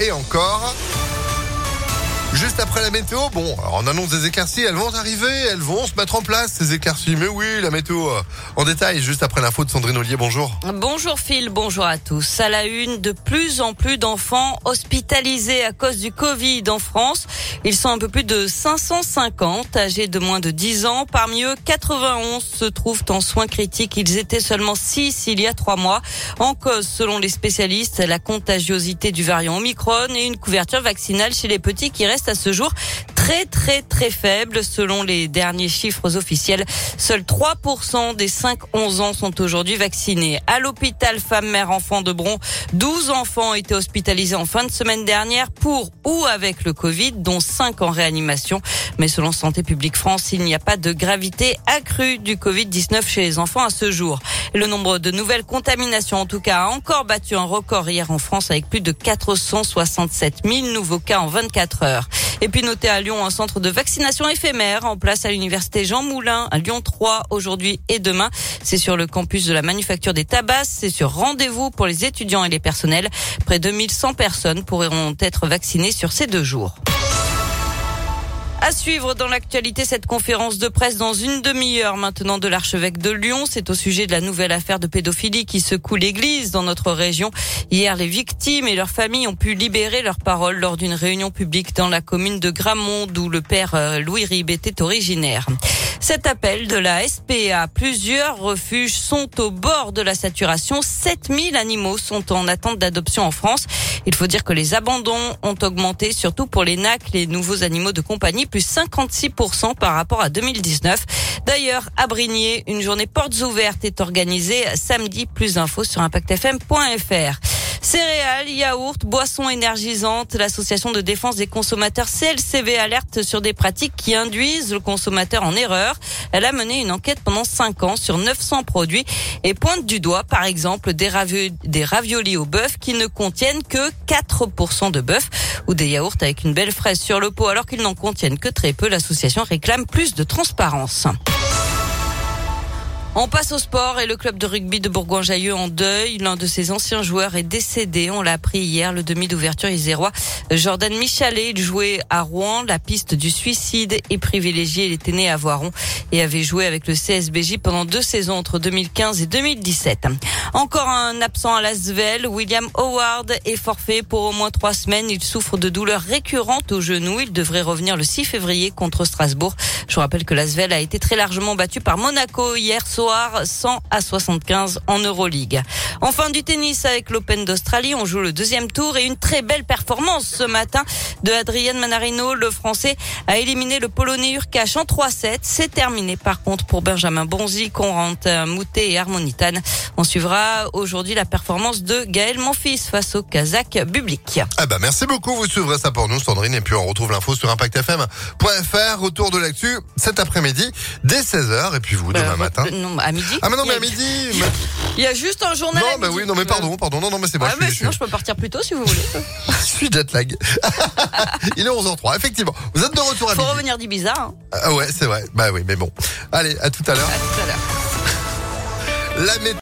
et encore. Juste après la météo, bon, alors on annonce des éclaircies, elles vont arriver, elles vont se mettre en place, ces éclaircies. Mais oui, la météo euh, en détail, juste après l'info de Sandrine Ollier, bonjour. Bonjour Phil, bonjour à tous. À la une, de plus en plus d'enfants hospitalisés à cause du Covid en France. Ils sont un peu plus de 550, âgés de moins de 10 ans. Parmi eux, 91 se trouvent en soins critiques. Ils étaient seulement 6 il y a 3 mois. En cause, selon les spécialistes, la contagiosité du variant Omicron et une couverture vaccinale chez les petits qui restent à ce jour très très très faible selon les derniers chiffres officiels. Seuls 3% des 5-11 ans sont aujourd'hui vaccinés. À l'hôpital femme-mère-enfant de Bron, 12 enfants ont été hospitalisés en fin de semaine dernière pour ou avec le Covid, dont 5 en réanimation. Mais selon Santé publique France, il n'y a pas de gravité accrue du Covid-19 chez les enfants à ce jour. Le nombre de nouvelles contaminations, en tout cas, a encore battu un record hier en France avec plus de 467 000 nouveaux cas en 24 heures. Et puis notez à Lyon un centre de vaccination éphémère en place à l'université Jean Moulin à Lyon 3 aujourd'hui et demain. C'est sur le campus de la manufacture des tabacs. C'est sur rendez-vous pour les étudiants et les personnels. Près de 1100 personnes pourront être vaccinées sur ces deux jours. À suivre dans l'actualité cette conférence de presse dans une demi-heure maintenant de l'archevêque de Lyon. C'est au sujet de la nouvelle affaire de pédophilie qui secoue l'église dans notre région. Hier, les victimes et leurs familles ont pu libérer leurs paroles lors d'une réunion publique dans la commune de Gramont d'où le père euh, Louis Rib était originaire. Cet appel de la SPA, plusieurs refuges sont au bord de la saturation. 7000 animaux sont en attente d'adoption en France. Il faut dire que les abandons ont augmenté, surtout pour les NAC, les nouveaux animaux de compagnie, plus 56% par rapport à 2019. D'ailleurs, à Brigné, une journée portes ouvertes est organisée samedi. Plus d'infos sur impactfm.fr. Céréales, yaourts, boissons énergisantes, l'association de défense des consommateurs CLCV alerte sur des pratiques qui induisent le consommateur en erreur. Elle a mené une enquête pendant 5 ans sur 900 produits et pointe du doigt, par exemple, des, des raviolis au bœuf qui ne contiennent que 4% de bœuf ou des yaourts avec une belle fraise sur le pot alors qu'ils n'en contiennent que très peu. L'association réclame plus de transparence. On passe au sport et le club de rugby de Bourgoin-Jallieu en deuil. L'un de ses anciens joueurs est décédé. On l'a appris hier, le demi d'ouverture isérois. Jordan Michalet, jouait à Rouen. La piste du suicide est privilégiée. Il était né à Voiron et avait joué avec le CSBJ pendant deux saisons entre 2015 et 2017. Encore un absent à Lasvel. William Howard est forfait pour au moins trois semaines. Il souffre de douleurs récurrentes au genou. Il devrait revenir le 6 février contre Strasbourg. Je rappelle que Lasvel a été très largement battu par Monaco hier soir, 100 à 75 en Euroleague. Enfin du tennis avec l'Open d'Australie, on joue le deuxième tour et une très belle performance ce matin de Adrien Manarino. Le Français a éliminé le Polonais Urkash en 3-7. C'est terminé par contre pour Benjamin Bonzi, Conrant Moutet et Harmonitan. On suivra aujourd'hui la performance de Gaël Monfils face au Kazakh Bublik. Ah bah merci beaucoup, vous suivrez ça pour nous Sandrine et puis on retrouve l'info sur impactfm.fr. Retour de l'actu cet après-midi dès 16h et puis vous demain Euh, matin. Non, à midi. Ah mais non mais à midi. mais- Il y a juste un journal. Non mais midi. oui non mais pardon pardon non non mais c'est moi Ouais, je, mais suis, sinon je, peux partir plus tôt si vous voulez. je suis jet lag. Il est 11h03 effectivement. Vous êtes de retour à Faut midi. revenir d'Ibiza. Hein. Ah ouais c'est vrai. Bah oui mais bon. Allez à tout à l'heure. À tout à l'heure. La météo.